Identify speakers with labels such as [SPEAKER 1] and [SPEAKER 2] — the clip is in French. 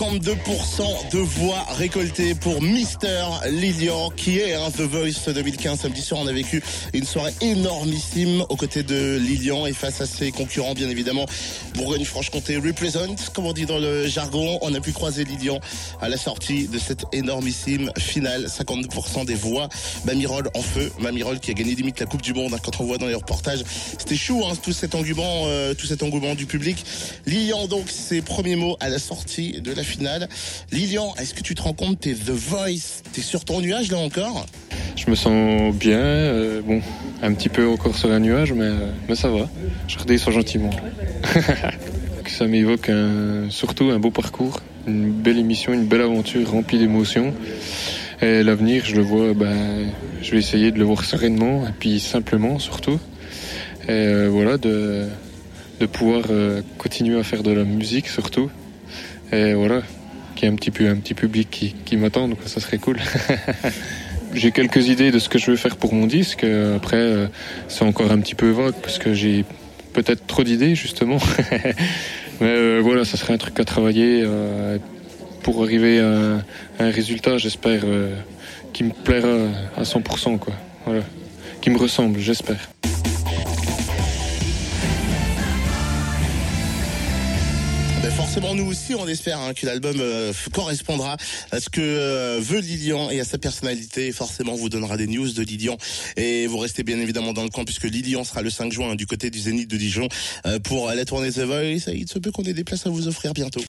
[SPEAKER 1] 52% de voix récoltées pour Mister Lilian qui est hein, The Voice 2015. Samedi soir, on a vécu une soirée énormissime aux côtés de Lilian et face à ses concurrents, bien évidemment. Bourgogne-Franche-Comté represent, comme on dit dans le jargon. On a pu croiser Lilian à la sortie de cette énormissime finale. 52% des voix. Mamirol en feu. Mamirol qui a gagné limite la Coupe du Monde. hein, quand on voit dans les reportages, c'était chou, hein, tout cet engouement, euh, tout cet engouement du public. Lilian donc ses premiers mots à la sortie de la finale. Lilian, est-ce que tu te rends compte, t'es The Voice, t'es sur ton nuage là encore?
[SPEAKER 2] Je me sens bien, euh, bon, un petit peu encore sur un nuage, mais, euh, mais ça va. Je redescends gentiment. ça m'évoque surtout un beau parcours, une belle émission, une belle aventure remplie d'émotions. Et l'avenir, je le vois, ben, je vais essayer de le voir sereinement et puis simplement surtout. Et euh, voilà, de, pouvoir continuer à faire de la musique surtout. Et voilà, qu'il y ait un petit, peu, un petit public qui, qui m'attende, quoi, ça serait cool. j'ai quelques idées de ce que je veux faire pour mon disque. Après, euh, c'est encore un petit peu vague parce que j'ai peut-être trop d'idées justement. Mais euh, voilà, ça serait un truc à travailler euh, pour arriver à un, résultat, j'espère, qui me plaira à 100%, quoi. Voilà. Qui me ressemble, j'espère.
[SPEAKER 1] Forcément, nous aussi, on espère hein, que l'album euh, correspondra à ce que euh, veut Lilian et à sa personnalité. Forcément, vous donnera des news de Lilian. Et vous restez bien évidemment dans le coin puisque Lilian sera le 5 juin hein, du côté du Zénith de Dijon euh, pour la tournée The Voice. Il se peut qu'on ait des places à vous offrir bientôt.